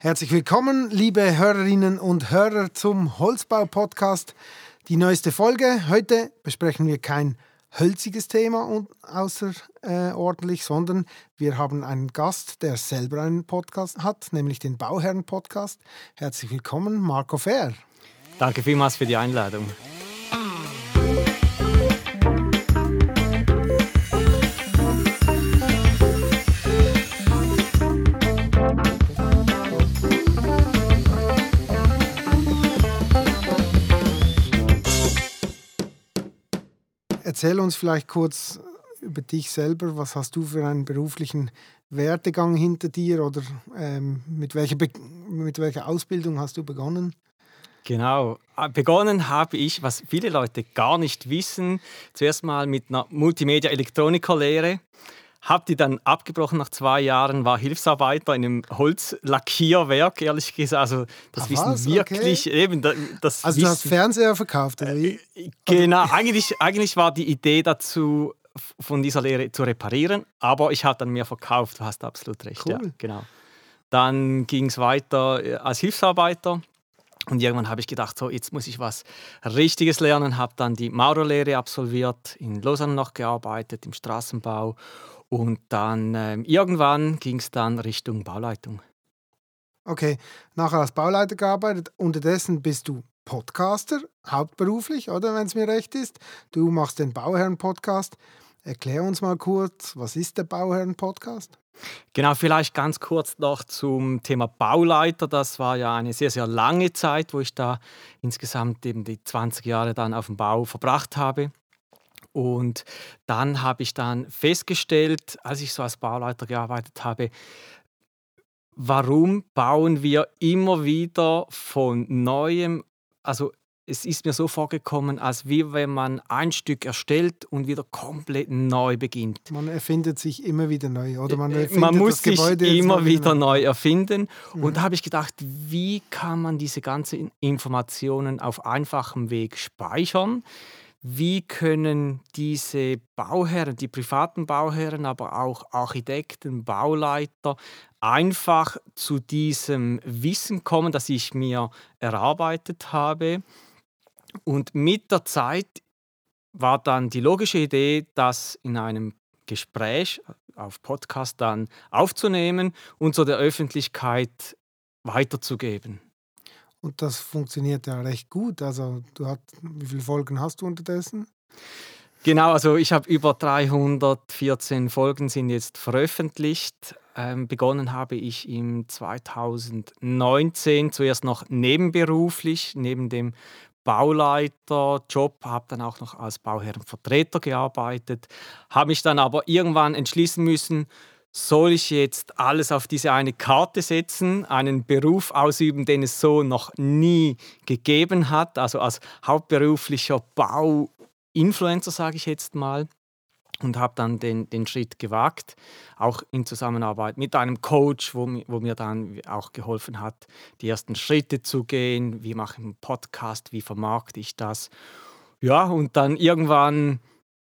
Herzlich willkommen, liebe Hörerinnen und Hörer zum Holzbau-Podcast. Die neueste Folge. Heute besprechen wir kein hölziges Thema außerordentlich, sondern wir haben einen Gast, der selber einen Podcast hat, nämlich den Bauherren-Podcast. Herzlich willkommen, Marco Fair. Danke vielmals für die Einladung. Erzähl uns vielleicht kurz über dich selber. Was hast du für einen beruflichen Werdegang hinter dir oder ähm, mit, welcher mit welcher Ausbildung hast du begonnen? Genau. Äh, begonnen habe ich, was viele Leute gar nicht wissen, zuerst mal mit einer Multimedia-Elektroniker-Lehre. Habe die dann abgebrochen nach zwei Jahren, war Hilfsarbeiter in einem Holzlackierwerk, ehrlich gesagt. Also das Ach Wissen was? wirklich Okay. eben. Das Also Wissen, du hast Fernseher verkauft, oder wie? Genau, eigentlich, eigentlich war die Idee dazu, von dieser Lehre zu reparieren, aber ich habe dann mehr verkauft, du hast absolut recht. Ja, Cool. genau. Dann ging es weiter äh, als Hilfsarbeiter und irgendwann habe ich gedacht, so, jetzt muss ich was Richtiges lernen, habe dann die Maurerlehre absolviert, in Lausanne noch gearbeitet, im Straßenbau und dann ähm, irgendwann ging es dann Richtung Bauleitung. Okay, nachher als Bauleiter gearbeitet. Unterdessen bist du Podcaster, hauptberuflich, oder wenn es mir recht ist. Du machst den Bauherren-Podcast. Erklär uns mal kurz, was ist der Bauherren-Podcast? Genau, vielleicht ganz kurz noch zum Thema Bauleiter. Das war ja eine sehr, sehr lange Zeit, wo ich da insgesamt eben die 20 Jahre dann auf dem Bau verbracht habe. Und dann habe ich dann festgestellt, als ich so als Bauleiter gearbeitet habe, warum bauen wir immer wieder von neuem, also es ist mir so vorgekommen, als wie wenn man ein Stück erstellt und wieder komplett neu beginnt. Man erfindet sich immer wieder neu, oder? Man, Äh, erfindet man muss das sich immer wieder neu. neu erfinden. Mhm. Und da habe ich gedacht, wie kann man diese ganzen Informationen auf einfachem Weg speichern? Wie können diese Bauherren, die privaten Bauherren, aber auch Architekten, Bauleiter einfach zu diesem Wissen kommen, das ich mir erarbeitet habe? Und mit der Zeit war dann die logische Idee, das in einem Gespräch auf Podcast dann aufzunehmen und so der Öffentlichkeit weiterzugeben. Und das funktioniert ja recht gut. Also, du hast, wie viele Folgen hast du unterdessen? Genau, also ich habe über 314 Folgen sind jetzt veröffentlicht. Ähm, begonnen habe ich im 2019 zuerst noch nebenberuflich, neben dem Bauleiterjob, habe dann auch noch als Bauherrenvertreter gearbeitet, habe mich dann aber irgendwann entschließen müssen, soll ich jetzt alles auf diese eine Karte setzen, einen Beruf ausüben, den es so noch nie gegeben hat, also als hauptberuflicher Bauinfluencer, sage ich jetzt mal. Und habe dann den, den Schritt gewagt, auch in Zusammenarbeit mit einem Coach, wo, wo mir dann auch geholfen hat, die ersten Schritte zu gehen. Wie mache ich einen Podcast, wie vermarkte ich das? Ja, und dann irgendwann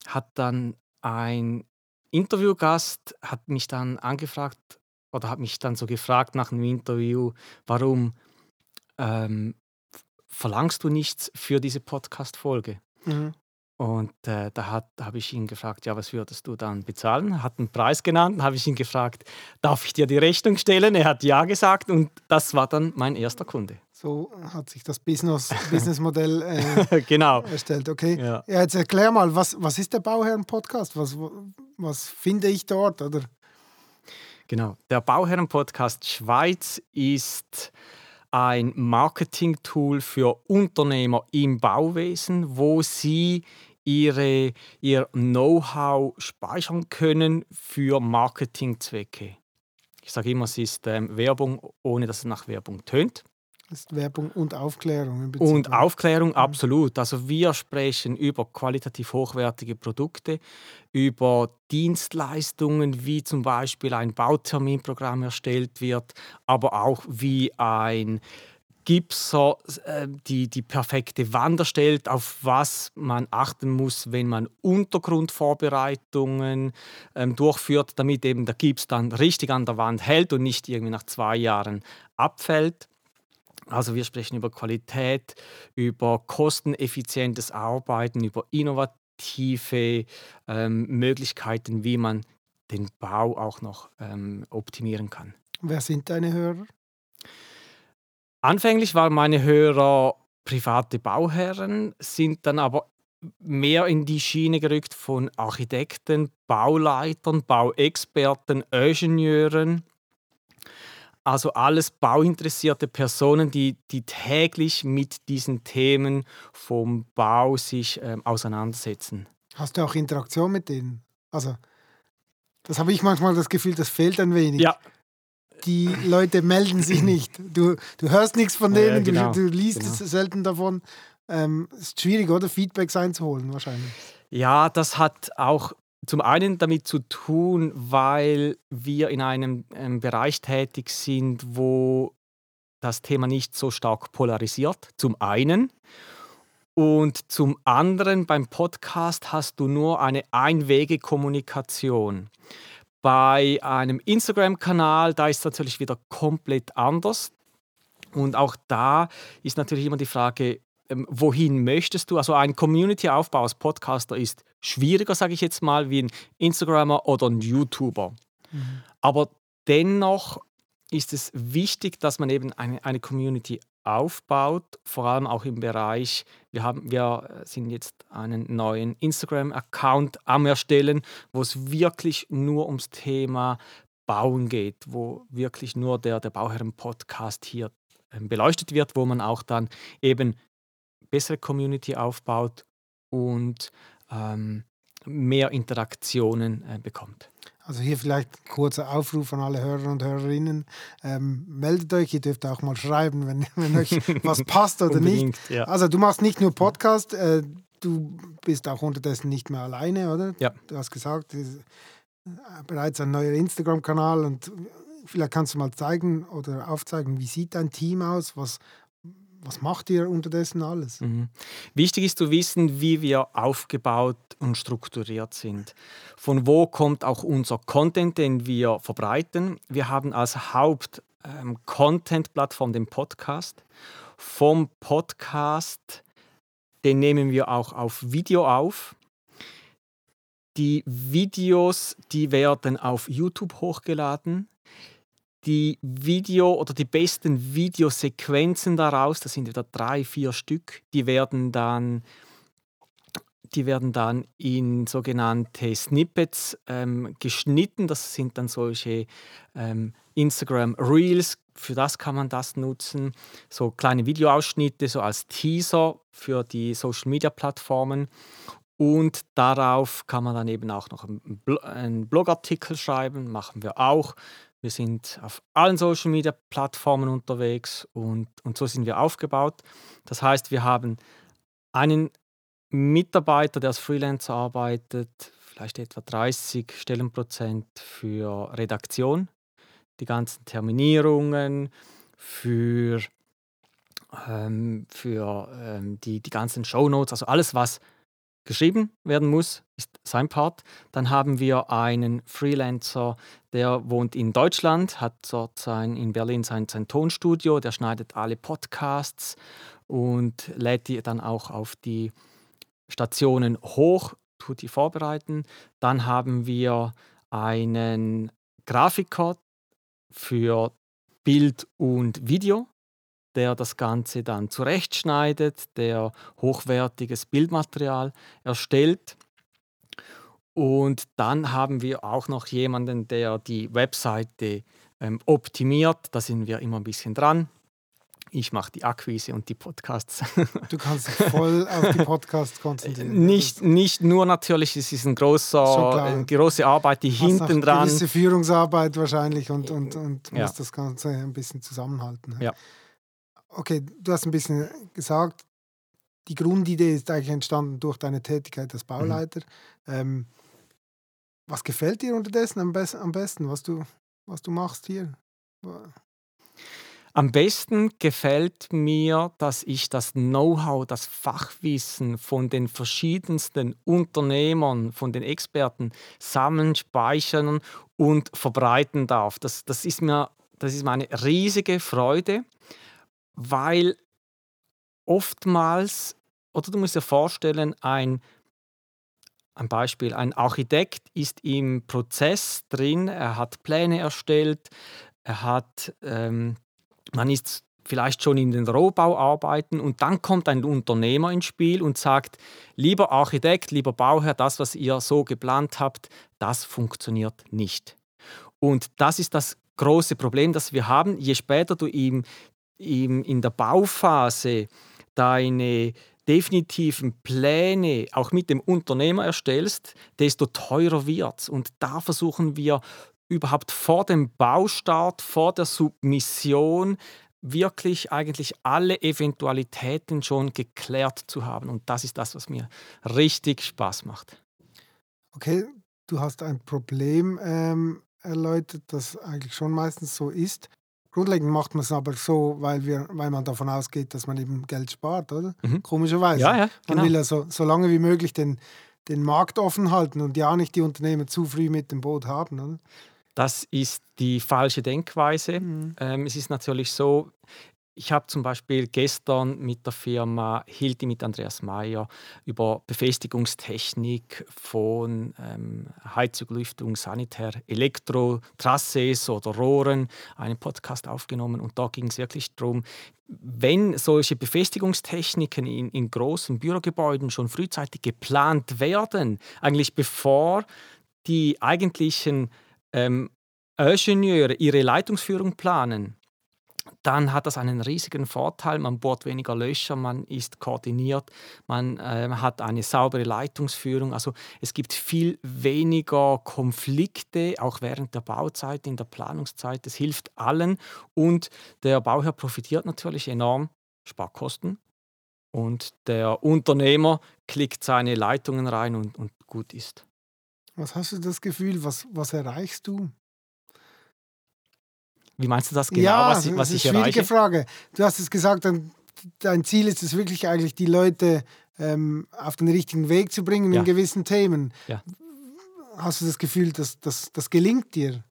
hat dann ein Interviewgast hat mich dann angefragt oder hat mich dann so gefragt nach einem Interview, warum ähm, verlangst du nichts für diese Podcast-Folge? Mhm. Und äh, da da habe ich ihn gefragt, ja, was würdest du dann bezahlen? Hat einen Preis genannt, habe ich ihn gefragt, darf ich dir die Rechnung stellen? Er hat ja gesagt und das war dann mein erster Kunde. So hat sich das Business, Businessmodell äh, genau. erstellt. Okay. Ja. Ja, jetzt erklär mal, was, was ist der Bauherren-Podcast? Was, was finde ich dort? Oder? Genau. Der Bauherren-Podcast Schweiz ist ein Marketing-Tool für Unternehmer im Bauwesen, wo sie ihre, ihr Know-how speichern können für Marketingzwecke. Ich sage immer, es ist ähm, Werbung, ohne dass es nach Werbung tönt. Das ist Werbung und Aufklärung. Im Prinzip. Und Aufklärung absolut. Also wir sprechen über qualitativ hochwertige Produkte, über Dienstleistungen, wie zum Beispiel ein Bauterminprogramm erstellt wird, aber auch wie ein Gipser äh, die, die perfekte Wand erstellt, auf was man achten muss, wenn man Untergrundvorbereitungen ähm, durchführt, damit eben der Gips dann richtig an der Wand hält und nicht irgendwie nach zwei Jahren abfällt. Also wir sprechen über Qualität, über kosteneffizientes Arbeiten, über innovative ähm, Möglichkeiten, wie man den Bau auch noch ähm, optimieren kann. Wer sind deine Hörer? Anfänglich waren meine Hörer private Bauherren, sind dann aber mehr in die Schiene gerückt von Architekten, Bauleitern, Bauexperten, Ingenieuren. Also alles bauinteressierte Personen, die, die täglich mit diesen Themen vom Bau sich ähm, auseinandersetzen. Hast du auch Interaktion mit denen? Also, das habe ich manchmal das Gefühl, das fehlt ein wenig. Ja, die Leute melden sich nicht. Du, du hörst nichts von denen, Ja, genau, du, du liest genau. selten davon. Ähm, ist schwierig, oder? Feedbacks einzuholen, wahrscheinlich. Ja, das hat auch zum einen damit zu tun, weil wir in einem ähm, Bereich tätig sind, wo das Thema nicht so stark polarisiert. Zum einen. Und zum anderen, beim Podcast hast du nur eine Einwege-Kommunikation. Bei einem Instagram-Kanal, da ist es natürlich wieder komplett anders. Und auch da ist natürlich immer die Frage, ähm, wohin möchtest du? Also ein Community-Aufbau als Podcaster ist schwieriger, sage ich jetzt mal, wie ein Instagrammer oder ein YouTuber. Aber dennoch ist es wichtig, dass man eben eine, eine Community aufbaut, vor allem auch im Bereich, wir, haben, wir sind jetzt einen neuen Instagram-Account am Erstellen, wo es wirklich nur ums Thema Bauen geht, wo wirklich nur der, der Bauherren-Podcast hier ähm, beleuchtet wird, wo man auch dann eben bessere Community aufbaut und ähm, mehr Interaktionen äh, bekommt. Also hier vielleicht ein kurzer Aufruf an alle Hörer und Hörerinnen. Ähm, meldet euch, ihr dürft auch mal schreiben, wenn, wenn euch was passt oder nicht. Ja. Also du machst nicht nur Podcast, äh, du bist auch unterdessen nicht mehr alleine, oder? Ja. Du hast gesagt, äh, bereits ein neuer Instagram-Kanal und vielleicht kannst du mal zeigen oder aufzeigen, wie sieht dein Team aus, was, was macht ihr unterdessen alles? Mhm. Wichtig ist zu wissen, wie wir aufgebaut und strukturiert sind. Von wo kommt auch unser Content, den wir verbreiten? Wir haben als Haupt-Content-Plattform den Podcast. Vom Podcast, den nehmen wir auch auf Video auf. Die Videos, die werden auf YouTube hochgeladen. Die Video oder die besten Videosequenzen daraus, das sind etwa drei, vier Stück, die werden dann, die werden dann in sogenannte Snippets ähm, geschnitten. Das sind dann solche ähm, Instagram Reels. Für das kann man das nutzen. So kleine Videoausschnitte, so als Teaser für die Social Media Plattformen. Und darauf kann man dann eben auch noch einen Blogartikel schreiben, machen wir auch. Wir sind auf allen Social Media Plattformen unterwegs und, und so sind wir aufgebaut. Das heißt, wir haben einen Mitarbeiter, der als Freelancer arbeitet, vielleicht etwa 30 Stellenprozent für Redaktion, die ganzen Terminierungen, für, ähm, für ähm, die, die ganzen Shownotes, also alles, was geschrieben werden muss, ist sein Part. Dann haben wir einen Freelancer, der wohnt in Deutschland, hat dort sein, in Berlin sein, sein Tonstudio, der schneidet alle Podcasts und lädt die dann auch auf die Stationen hoch, tut die vorbereiten. Dann haben wir einen Grafiker für Bild und Video, der das Ganze dann zurechtschneidet, der hochwertiges Bildmaterial erstellt. Und dann haben wir auch noch jemanden, der die Webseite ähm, optimiert. Da sind wir immer ein bisschen dran. Ich mache die Akquise und die Podcasts. Du kannst dich voll auf die Podcasts konzentrieren. nicht, nicht nur natürlich, es ist ein großer, eine große Arbeit, die hast hinten dran. gewisse Führungsarbeit wahrscheinlich und, und, und Ja. musst das Ganze ein bisschen zusammenhalten. Ja. Okay, du hast ein bisschen gesagt, die Grundidee ist eigentlich entstanden durch deine Tätigkeit Mhm. als Bauleiter. Ähm, was gefällt dir unterdessen am, bes am besten, was du, was du machst hier? Am besten gefällt mir, dass ich das Know-how, das Fachwissen von den verschiedensten Unternehmern, von den Experten sammeln, speichern und verbreiten darf. Das, das, ist, mir, das ist mir eine riesige Freude, weil oftmals, oder du musst dir vorstellen, ein ein Beispiel, ein Architekt ist im Prozess drin, er hat Pläne erstellt, er hat ähm, man ist vielleicht schon in den Rohbauarbeiten und dann kommt ein Unternehmer ins Spiel und sagt, lieber Architekt, lieber Bauherr, das, was ihr so geplant habt, das funktioniert nicht. Und das ist das große Problem, das wir haben. Je später du ihm, ihm in der Bauphase deine definitiven Pläne auch mit dem Unternehmer erstellst, desto teurer wird es. Und da versuchen wir überhaupt vor dem Baustart, vor der Submission wirklich eigentlich alle Eventualitäten schon geklärt zu haben. Und das ist das, was mir richtig Spaß macht. Okay, du hast ein Problem ähm, erläutert, das eigentlich schon meistens so ist. Grundlegend macht man es aber so, weil, wir, weil man davon ausgeht, dass man eben Geld spart, oder? Mhm. Komischerweise. Ja, ja, genau. Man will ja so, so lange wie möglich den, den Markt offen halten und ja nicht die Unternehmen zu früh mit dem Boot haben. Oder? Das ist die falsche Denkweise. Mhm. Ähm, es ist natürlich so, ich habe zum Beispiel gestern mit der Firma Hilti, mit Andreas Mayer, über Befestigungstechnik von ähm, Heizung, Lüftung, Sanitär, Elektrotrasses oder Rohren einen Podcast aufgenommen. Und da ging es wirklich darum, wenn solche Befestigungstechniken in, in großen Bürogebäuden schon frühzeitig geplant werden, eigentlich bevor die eigentlichen ähm, Ingenieure ihre Leitungsführung planen, dann hat das einen riesigen Vorteil. Man bohrt weniger Löcher, man ist koordiniert, man äh, hat eine saubere Leitungsführung. Also es gibt viel weniger Konflikte, auch während der Bauzeit, in der Planungszeit. Es hilft allen und der Bauherr profitiert natürlich enorm, Sparkosten. Und der Unternehmer klickt seine Leitungen rein und, und gut ist. Was hast du das Gefühl, was, was erreichst du? Wie meinst du das genau, ja, was, ich, was das ist eine schwierige erreiche? Frage. Du hast es gesagt, dein Ziel ist es wirklich eigentlich, die Leute ähm, auf den richtigen Weg zu bringen ja. in gewissen Themen. Ja. Hast du das Gefühl, dass das gelingt dir?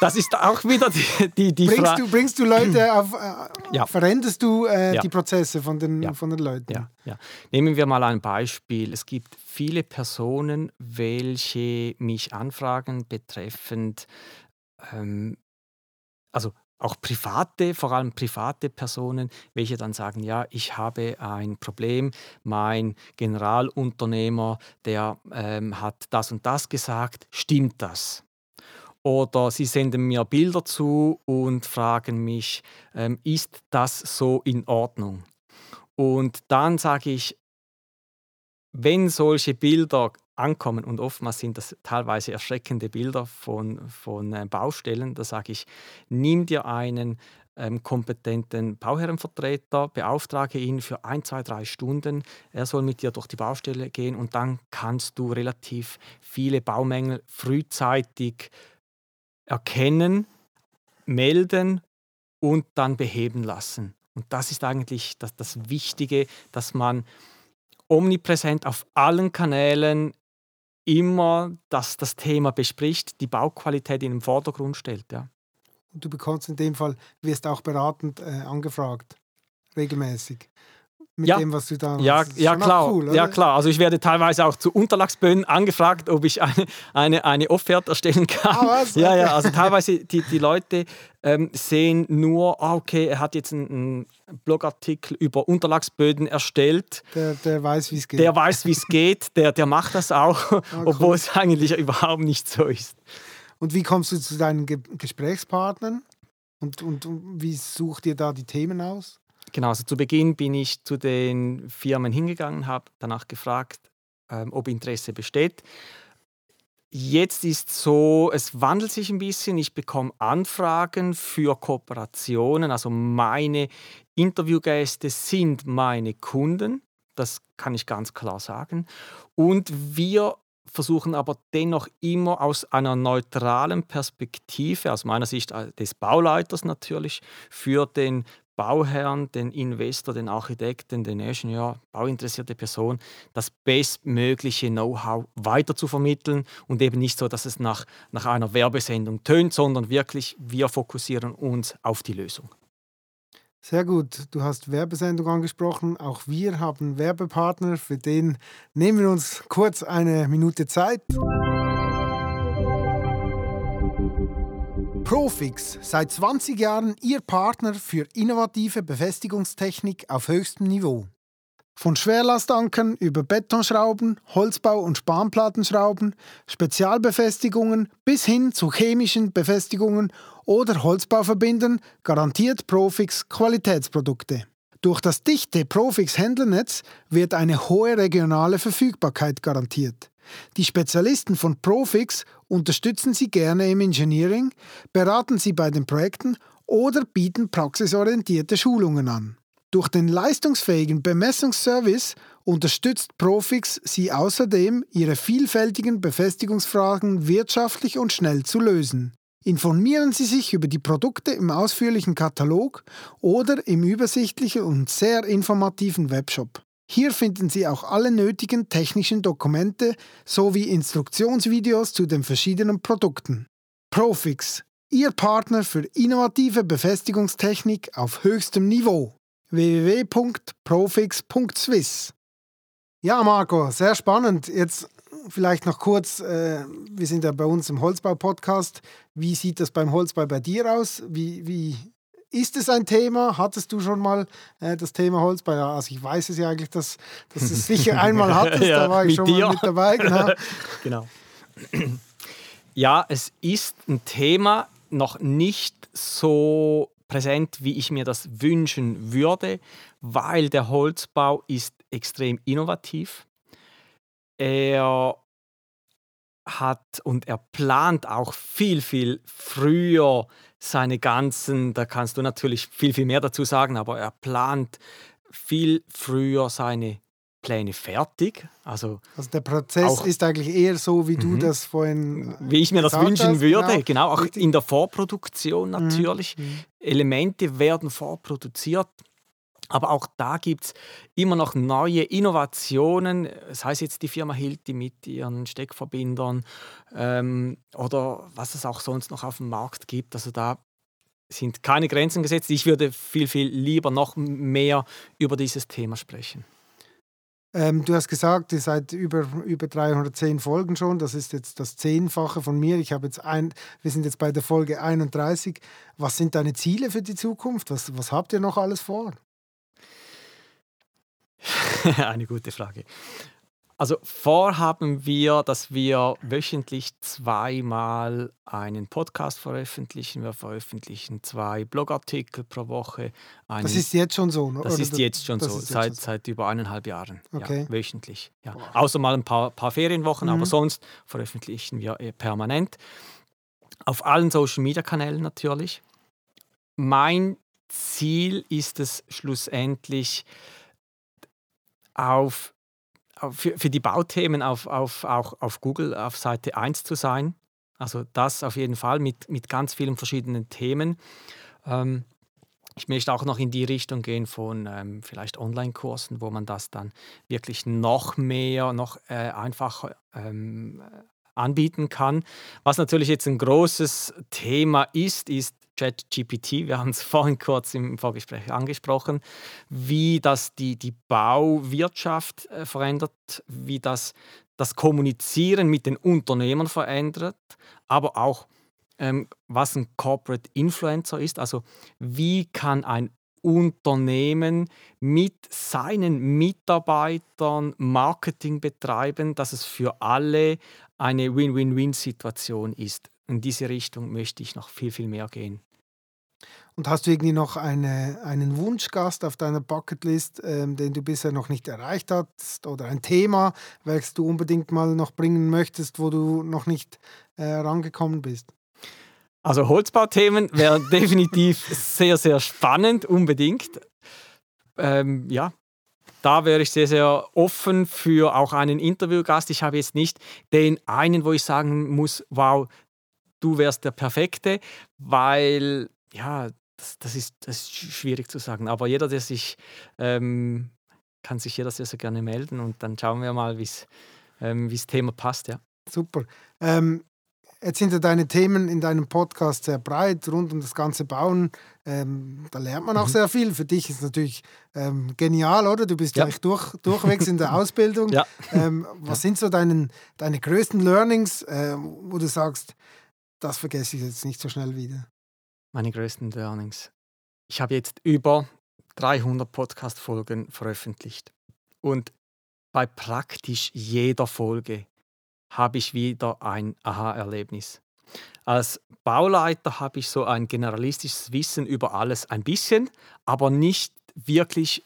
Das ist auch wieder die, die, die bringst Frage. Du, bringst du Leute auf, äh, ja. veränderst du äh, ja. die Prozesse von den, ja. von den Leuten? Nehmen wir mal ein Beispiel. Es gibt viele Personen, welche mich anfragen betreffend, ähm, also auch private, vor allem private Personen, welche dann sagen, ja, ich habe ein Problem, mein Generalunternehmer, der ähm, hat das und das gesagt, stimmt das? Oder sie senden mir Bilder zu und fragen mich, ähm, ist das so in Ordnung? Und dann sage ich, wenn solche Bilder ankommen, und oftmals sind das teilweise erschreckende Bilder von, von äh, Baustellen, da sage ich, nimm dir einen ähm, kompetenten Bauherrenvertreter, beauftrage ihn für ein, zwei, drei Stunden. Er soll mit dir durch die Baustelle gehen und dann kannst du relativ viele Baumängel frühzeitig erkennen, melden und dann beheben lassen. Und das ist eigentlich das, das Wichtige, dass man omnipräsent auf allen Kanälen immer das, das Thema bespricht, die Bauqualität in den Vordergrund stellt. Ja. Und du bekommst in dem Fall, wirst auch beratend äh, angefragt, regelmäßig mit ja. dem, was du da Ja, ja klar. Cool, ja, klar. Also ich werde teilweise auch zu Unterlagsböden angefragt, ob ich eine, eine, eine Offerte erstellen kann. Ah? Ja, ja, also teilweise die, die Leute ähm, sehen nur, ah, okay, er hat jetzt einen, einen Blogartikel über Unterlagsböden erstellt. Der, der weiß, wie es geht. Der weiß, wie es geht, der, der macht das auch, ah, cool. obwohl es eigentlich überhaupt nicht so ist. Und wie kommst du zu deinen Ge Gesprächspartnern? Und, und, und wie sucht ihr da die Themen aus? Genau, also zu Beginn bin ich zu den Firmen hingegangen, habe danach gefragt, ähm, ob Interesse besteht. Jetzt ist so, es wandelt sich ein bisschen. Ich bekomme Anfragen für Kooperationen. Also meine Interviewgäste sind meine Kunden. Das kann ich ganz klar sagen. Und wir versuchen aber dennoch immer aus einer neutralen Perspektive, aus meiner Sicht äh, des Bauleiters natürlich, für den Bauherrn, den Investor, den Architekten, den Ingenieur, bauinteressierte Person, das bestmögliche Know-how weiter zu vermitteln und eben nicht so, dass es nach, nach einer Werbesendung tönt, sondern wirklich wir fokussieren uns auf die Lösung. Sehr gut. Du hast Werbesendung angesprochen. Auch wir haben Werbepartner. Für den nehmen wir uns kurz eine Minute Zeit. Profix, seit 20 Jahren Ihr Partner für innovative Befestigungstechnik auf höchstem Niveau. Von Schwerlastankern über Betonschrauben, Holzbau- und Spanplattenschrauben, Spezialbefestigungen bis hin zu chemischen Befestigungen oder Holzbauverbindern garantiert Profix Qualitätsprodukte. Durch das dichte Profix-Händlernetz wird eine hohe regionale Verfügbarkeit garantiert. Die Spezialisten von Profix unterstützen Sie gerne im Engineering, beraten Sie bei den Projekten oder bieten praxisorientierte Schulungen an. Durch den leistungsfähigen Bemessungsservice unterstützt Profix Sie außerdem, Ihre vielfältigen Befestigungsfragen wirtschaftlich und schnell zu lösen. Informieren Sie sich über die Produkte im ausführlichen Katalog oder im übersichtlichen und sehr informativen Webshop. Hier finden Sie auch alle nötigen technischen Dokumente sowie Instruktionsvideos zu den verschiedenen Produkten. Profix, Ihr Partner für innovative Befestigungstechnik auf höchstem Niveau. www.profix.swiss Ja, Marco, sehr spannend. Jetzt vielleicht noch kurz, äh, wir sind ja bei uns im Holzbau-Podcast. Wie sieht das beim Holzbau bei dir aus? Wie, wie ist es ein Thema? Hattest du schon mal äh, das Thema Holzbau? Ja, also ich weiß es ja eigentlich, dass, dass du es sicher einmal hattest, ja, da war ich schon dir. mal mit dabei. Genau. genau. Ja, es ist ein Thema, noch nicht so präsent, wie ich mir das wünschen würde, weil der Holzbau ist extrem innovativ. Er hat und er plant auch viel, viel früher seine ganzen, da kannst du natürlich viel, viel mehr dazu sagen, aber er plant viel früher seine Pläne fertig. Also, also der Prozess ist eigentlich eher so, wie du mhm. das vorhin. Wie ich mir das wünschen hast, würde, genau, genau auch richtig. in der Vorproduktion mhm. natürlich. Mhm. Elemente werden vorproduziert. Aber auch da gibt es immer noch neue Innovationen, das heißt jetzt die Firma Hilti mit ihren Steckverbindern ähm, oder was es auch sonst noch auf dem Markt gibt. Also da sind keine Grenzen gesetzt. Ich würde viel, viel lieber noch mehr über dieses Thema sprechen. Ähm, du hast gesagt, ihr seid über, über 310 Folgen schon. Das ist jetzt das Zehnfache von mir. Ich jetzt ein, wir sind jetzt bei der Folge 31. Was sind deine Ziele für die Zukunft? Was, was habt ihr noch alles vor? Eine gute Frage. Also vorhaben wir, dass wir wöchentlich zweimal einen Podcast veröffentlichen. Wir veröffentlichen zwei Blogartikel pro Woche. Einen, das ist jetzt schon so, ne? Das ist jetzt schon so, jetzt seit, schon seit über eineinhalb Jahren. Okay. Ja, wöchentlich. Ja. Außer mal ein paar, paar Ferienwochen, mhm. aber sonst veröffentlichen wir eh permanent. Auf allen Social-Media-Kanälen natürlich. Mein Ziel ist es schlussendlich, auf, auf für, für, die Bauthemen auf, auf, auch auf Google auf Seite 1 zu sein. Also das auf jeden Fall mit, mit ganz vielen verschiedenen Themen. Ähm, ich möchte auch noch in die Richtung gehen von ähm, vielleicht Online-Kursen, wo man das dann wirklich noch mehr, noch äh, einfacher ähm, anbieten kann. Was natürlich jetzt ein großes Thema ist, ist ChatGPT. Wir haben es vorhin kurz im Vorgespräch angesprochen, wie das die, die Bauwirtschaft äh, verändert, wie das das Kommunizieren mit den Unternehmern verändert, aber auch ähm, was ein Corporate Influencer ist. Also wie kann ein Unternehmen mit seinen Mitarbeitern Marketing betreiben, dass es für alle eine Win-Win-Win-Situation ist. In diese Richtung möchte ich noch viel, viel mehr gehen. Und hast du irgendwie noch eine, einen Wunschgast auf deiner Bucketlist, ähm, den du bisher noch nicht erreicht hast? Oder ein Thema, welches du unbedingt mal noch bringen möchtest, wo du noch nicht äh, rangekommen bist? Also Holzbauthemen wären definitiv sehr, sehr spannend, unbedingt. Ähm, ja, da wäre ich sehr, sehr offen für auch einen Interviewgast. Ich habe jetzt nicht den einen, wo ich sagen muss, wow, du wärst der Perfekte, weil ja, das, das, ist, das ist schwierig zu sagen. Aber jeder, der sich, ähm, kann sich jeder sehr, sehr gerne melden und dann schauen wir mal, wie ähm, das Thema passt. Ja. Super. Ähm, Jetzt sind ja deine Themen in deinem Podcast sehr breit, rund um das ganze Bauen. Ähm, da lernt man auch mhm. sehr viel. Für dich ist es natürlich ähm, genial, oder? Du bist ja eigentlich durch, durchwegs in der Ausbildung. Ja. Ähm, was sind so deinen, deine größten Learnings, äh, wo du sagst, das vergesse ich jetzt nicht so schnell wieder? Meine größten Learnings. Ich habe jetzt über 300 Podcast-Folgen veröffentlicht. Und bei praktisch jeder Folge habe ich wieder ein Aha-Erlebnis. Als Bauleiter habe ich so ein generalistisches Wissen über alles ein bisschen, aber nicht wirklich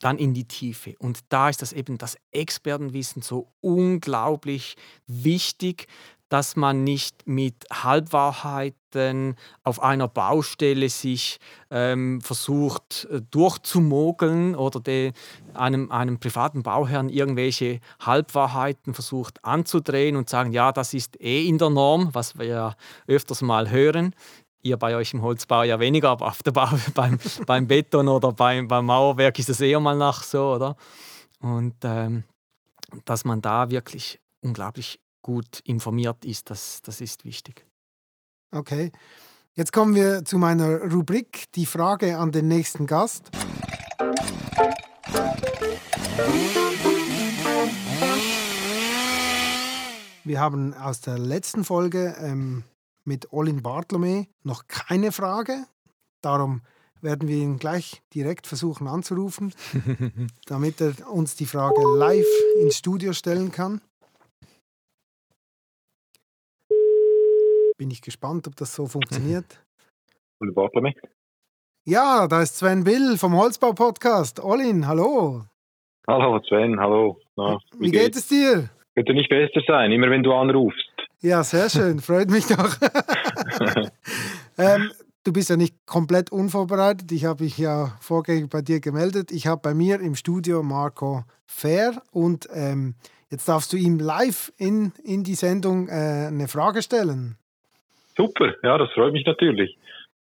dann in die Tiefe. Und da ist das eben das Expertenwissen so unglaublich wichtig, dass man nicht mit Halbwahrheiten auf einer Baustelle sich ähm, versucht äh, durchzumogeln oder de, einem, einem privaten Bauherrn irgendwelche Halbwahrheiten versucht anzudrehen und sagen, ja, das ist eh in der Norm, was wir ja öfters mal hören. Ihr bei euch im Holzbau ja weniger, aber auf der Bau, beim, beim Beton oder beim, beim Mauerwerk ist es eher mal nach so, oder? Und ähm, dass man da wirklich unglaublich gut informiert ist, das, das ist wichtig. Okay. Jetzt kommen wir zu meiner Rubrik, die Frage an den nächsten Gast. Wir haben aus der letzten Folge ähm, mit Olin Bartlome noch keine Frage. Darum werden wir ihn gleich direkt versuchen anzurufen, damit er uns die Frage live ins Studio stellen kann. Bin ich gespannt, ob das so funktioniert. Olli Bartlemy. Ja, da ist Sven Bill vom Holzbau-Podcast. Olin, hallo. Hallo Sven, hallo. Na, wie, wie geht es dir? Könnte nicht besser sein, immer wenn du anrufst. Ja, sehr schön, freut mich doch. ähm, du bist ja nicht komplett unvorbereitet. Ich habe mich ja vorgängig bei dir gemeldet. Ich habe bei mir im Studio Marco Fair und ähm, jetzt darfst du ihm live in, in die Sendung äh, eine Frage stellen. Super, ja, das freut mich natürlich.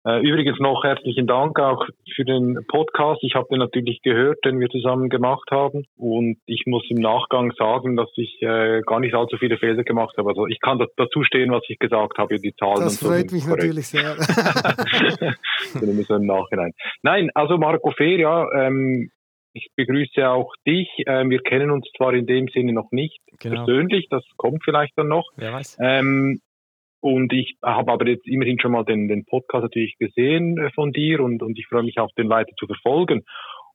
Äh, übrigens noch herzlichen Dank auch für den Podcast. Ich habe den natürlich gehört, den wir zusammen gemacht haben. Und ich muss im Nachgang sagen, dass ich äh, gar nicht allzu viele Fehler gemacht habe. Also ich kann dazu stehen, was ich gesagt habe, die Zahlen. Das freut so mich korrekt. natürlich sehr. so im Nachhinein. Nein, also Marco Fehr, ja, ähm, ich begrüße auch dich. Ähm, wir kennen uns zwar in dem Sinne noch nicht genau. persönlich, das kommt vielleicht dann noch. Wer weiß. Ähm, und ich habe aber jetzt immerhin schon mal den, den Podcast natürlich gesehen äh, von dir und, und ich freue mich auch, den weiter zu verfolgen.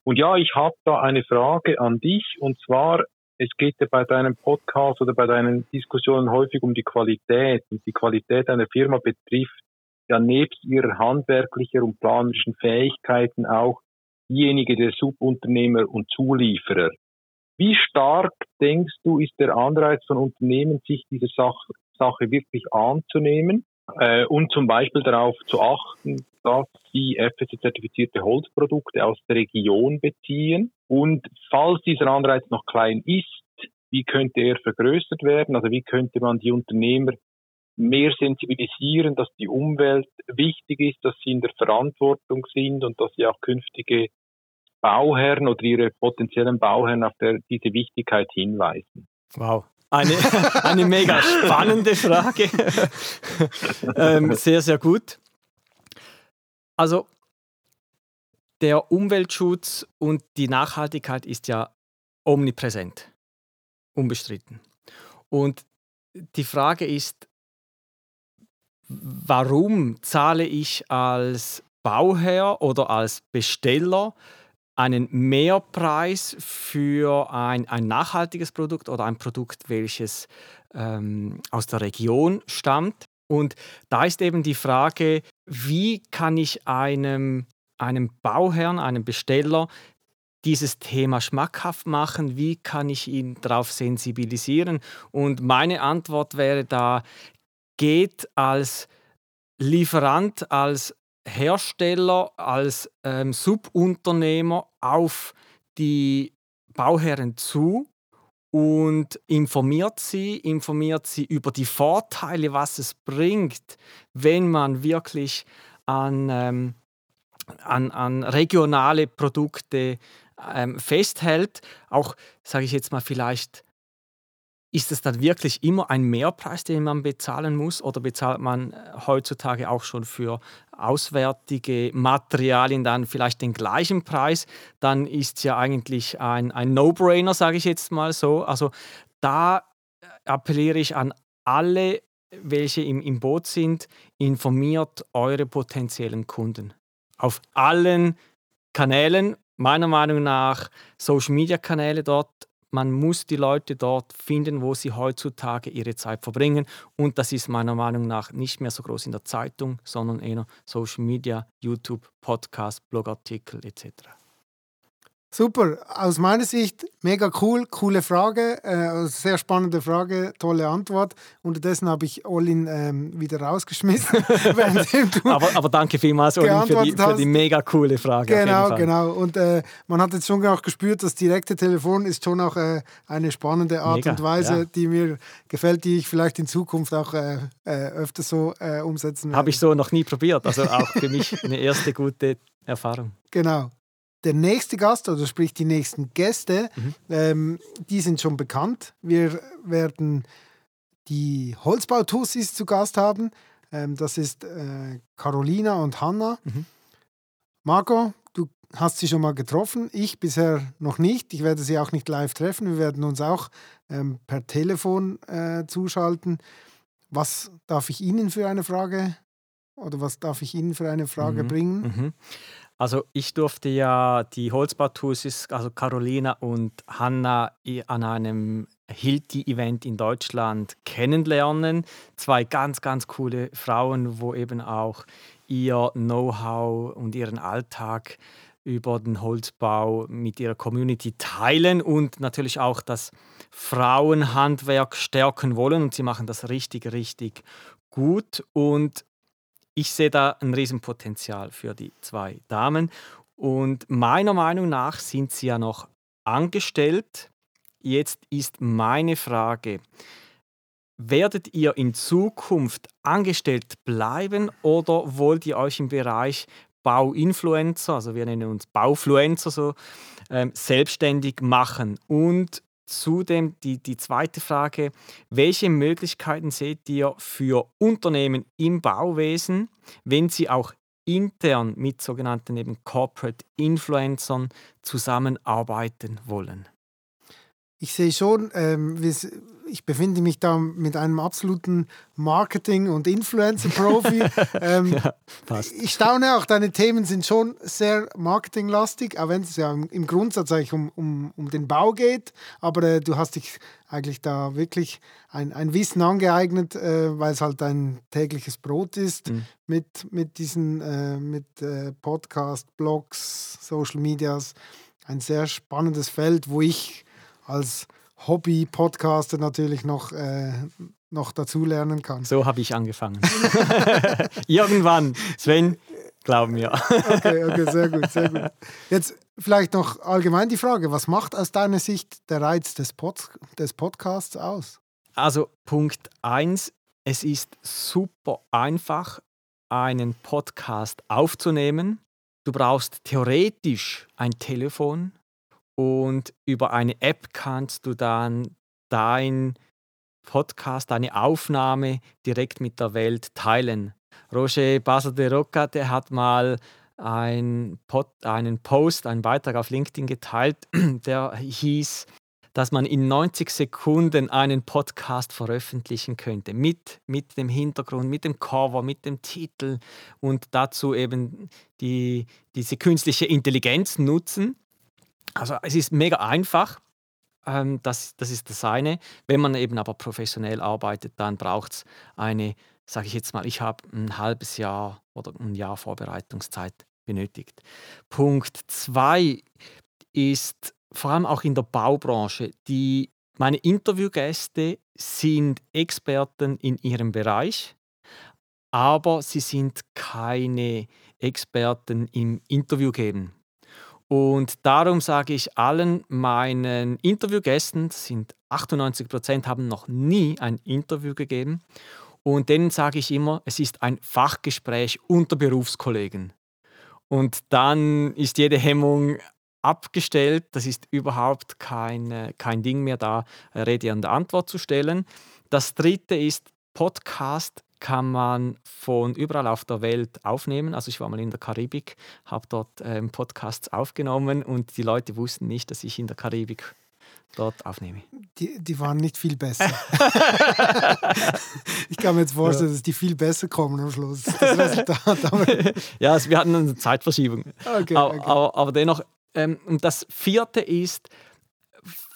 Und ja, ich habe da eine Frage an dich und zwar, es geht ja bei deinem Podcast oder bei deinen Diskussionen häufig um die Qualität und die Qualität einer Firma betrifft ja nebst ihrer handwerklicher und planerischen Fähigkeiten auch diejenige der Subunternehmer und Zulieferer. Wie stark denkst du, ist der Anreiz von Unternehmen, sich dieser Sache Sache wirklich anzunehmen äh, und zum Beispiel darauf zu achten, dass sie FSC-zertifizierte Holzprodukte aus der Region beziehen. Und falls dieser Anreiz noch klein ist, wie könnte er vergrößert werden? Also wie könnte man die Unternehmer mehr sensibilisieren, dass die Umwelt wichtig ist, dass sie in der Verantwortung sind und dass sie auch künftige Bauherren oder ihre potenziellen Bauherren auf der, diese Wichtigkeit hinweisen. Wow, eine, eine mega spannende Frage. ähm, sehr, sehr gut. Also der Umweltschutz und die Nachhaltigkeit ist ja omnipräsent, unbestritten. Und die Frage ist, warum zahle ich als Bauherr oder als Besteller einen Mehrpreis für ein, ein nachhaltiges Produkt oder ein Produkt, welches ähm, aus der Region stammt. Und da ist eben die Frage, wie kann ich einem, einem Bauherrn, einem Besteller dieses Thema schmackhaft machen? Wie kann ich ihn darauf sensibilisieren? Und meine Antwort wäre da, geht als Lieferant, als Hersteller, als ähm, Subunternehmer auf die Bauherren zu und informiert sie, informiert sie über die Vorteile, was es bringt, wenn man wirklich an, ähm, an, an regionale Produkte ähm, festhält. Auch, sage ich jetzt mal, vielleicht ist es dann wirklich immer ein Mehrpreis, den man bezahlen muss oder bezahlt man äh, heutzutage auch schon für auswärtige Materialien dann vielleicht den gleichen Preis? Dann ist ja eigentlich ein, ein No-Brainer, sage ich jetzt mal so. Also da äh, appelliere ich an alle, welche im, im Boot sind, informiert eure potenziellen Kunden. Auf allen Kanälen, meiner Meinung nach Social-Media-Kanäle dort man muss die Leute dort finden, wo sie heutzutage ihre Zeit verbringen. Und das ist meiner Meinung nach nicht mehr so groß in der Zeitung, sondern eher Social Media, YouTube, Podcast, Blogartikel etc. Super, aus meiner Sicht mega cool, coole Frage, äh, sehr spannende Frage, tolle Antwort. Unterdessen habe ich Olin ähm, wieder rausgeschmissen. aber, aber, danke vielmals, Olin, für die, für die, mega coole Frage. Genau, genau. Und äh, man hat jetzt schon auch gespürt, das direkte Telefon ist schon auch äh, eine spannende Art mega, und Weise, ja. die mir gefällt, die ich vielleicht in Zukunft auch äh, äh, öfter so äh, umsetzen werde. Habe ich so noch nie probiert, also auch für mich eine erste gute Erfahrung. Genau der nächste Gast, oder sprich die nächsten Gäste, mhm. ähm, die sind schon bekannt. Wir werden die Holzbautussis zu Gast haben. Ähm, das ist äh, Carolina und Hanna. Mhm. Marco, du hast sie schon mal getroffen. Ich bisher noch nicht. Ich werde sie auch nicht live treffen. Wir werden uns auch ähm, per Telefon äh, zuschalten. Was darf ich Ihnen für eine Frage oder was darf ich Ihnen für eine Frage mhm. bringen? Also ich durfte ja die Holzbautusis, also Carolina und Hanna an einem Hilti-Event in Deutschland kennenlernen. Zwei ganz, ganz coole Frauen, wo eben auch ihr Know-how und ihren Alltag über den Holzbau mit ihrer Community teilen und natürlich auch das Frauenhandwerk stärken wollen. Und sie machen das richtig, richtig gut. Und ich sehe da ein Riesenpotenzial für die zwei Damen. Und meiner Meinung nach sind sie ja noch angestellt. Jetzt ist meine Frage, werdet ihr in Zukunft angestellt bleiben oder wollt ihr euch im Bereich Bauinfluencer, also wir nennen uns Baufluencer so, ähm, selbstständig machen? Und Zudem die, die zweite Frage, welche Möglichkeiten seht ihr für Unternehmen im Bauwesen, wenn sie auch intern mit sogenannten eben Corporate Influencern zusammenarbeiten wollen? Ich sehe schon, ähm, ich befinde mich da mit einem absoluten Marketing- und Influencer-Profi. ähm, ja, ich staune auch, deine Themen sind schon sehr marketinglastig, auch wenn es ja im Grundsatz eigentlich um, um, um den Bau geht. Aber äh, du hast dich eigentlich da wirklich ein, ein Wissen angeeignet, äh, weil es halt dein tägliches Brot ist mhm. mit, mit diesen äh, mit äh, Podcast, Blogs, Social Medias. Ein sehr spannendes Feld, wo ich als Hobby-Podcaster natürlich noch, äh, noch dazulernen kann. So habe ich angefangen. Irgendwann, Sven, glaub mir. okay, okay, sehr gut, sehr gut. Jetzt vielleicht noch allgemein die Frage, was macht aus deiner Sicht der Reiz des, Pod des Podcasts aus? Also Punkt 1, es ist super einfach, einen Podcast aufzunehmen. Du brauchst theoretisch ein Telefon, und über eine App kannst du dann dein Podcast, deine Aufnahme direkt mit der Welt teilen. Roger Basel de Roca, der hat mal ein Pod, einen Post, einen Beitrag auf LinkedIn geteilt, der hieß, dass man in 90 Sekunden einen Podcast veröffentlichen könnte. Mit, mit dem Hintergrund, mit dem Cover, mit dem Titel und dazu eben die, diese künstliche Intelligenz nutzen. Also es ist mega einfach. Ähm, das, das ist das eine. Wenn man eben aber professionell arbeitet, dann braucht es eine, sage ich jetzt mal, ich habe ein halbes Jahr oder ein Jahr Vorbereitungszeit benötigt. Punkt zwei ist vor allem auch in der Baubranche, die meine Interviewgäste sind Experten in ihrem Bereich, aber sie sind keine Experten im Interview geben. Und darum sage ich allen meinen Interviewgästen, sind 98 Prozent haben noch nie ein Interview gegeben. Und denen sage ich immer, es ist ein Fachgespräch unter Berufskollegen. Und dann ist jede Hemmung abgestellt. Das ist überhaupt kein, kein Ding mehr da, Rede und Antwort zu stellen. Das dritte ist, Podcast kann man von überall auf der Welt aufnehmen. Also ich war mal in der Karibik, habe dort ähm, Podcasts aufgenommen und die Leute wussten nicht, dass ich in der Karibik dort aufnehme. Die, die waren nicht viel besser. ich kann mir jetzt vorstellen, ja. dass die viel besser kommen am Schluss. Ja, also wir hatten eine Zeitverschiebung. Okay, aber, okay. Aber, aber, dennoch, ähm, und das vierte ist,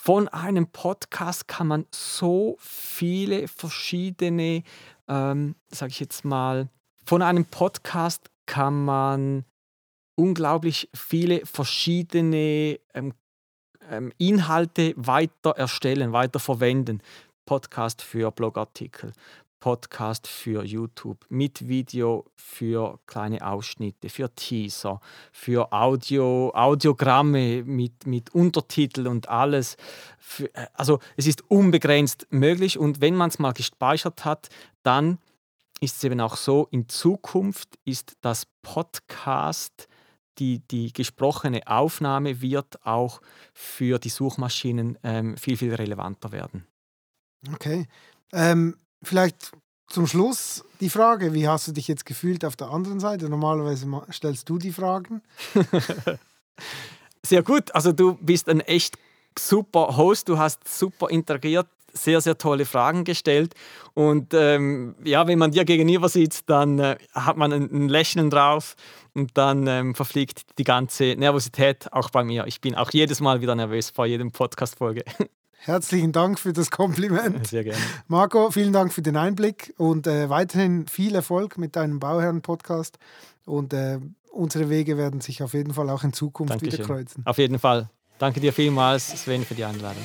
von einem Podcast kann man so viele verschiedene, ähm, sage ich jetzt mal, von einem Podcast kann man unglaublich viele verschiedene ähm, ähm, Inhalte weiter erstellen, weiter verwenden. Podcast für Blogartikel, Podcast für YouTube, mit Video für kleine Ausschnitte, für Teaser, für Audio, Audiogramme mit, mit Untertitel und alles. Für, äh, also es ist unbegrenzt möglich und wenn man es mal gespeichert hat, dann ist es eben auch so, in Zukunft ist das Podcast die, die gesprochene Aufnahme wird auch für die Suchmaschinen ähm, viel, viel relevanter werden. Okay. Ähm, vielleicht zum Schluss die Frage, wie hast du dich jetzt gefühlt auf der anderen Seite? Normalerweise stellst du die Fragen. Sehr gut. Also du bist ein echt super Host, du hast super interagiert, sehr, sehr tolle Fragen gestellt. Und ähm, ja, wenn man dir gegenüber sitzt, dann äh, hat man ein, ein, Lächeln drauf und dann ähm, verfliegt die ganze Nervosität auch bei mir. Ich bin auch jedes Mal wieder nervös vor jedem Podcast-Folge. Herzlichen Dank für das Kompliment. Sehr gerne. Marco, vielen Dank für den Einblick und äh, weiterhin viel Erfolg mit deinem Bauherren-Podcast. Und äh, unsere Wege werden sich auf jeden Fall auch in Zukunft Dankeschön. wieder kreuzen. Auf jeden Fall. Danke dir vielmals, Sven, für die Einladung.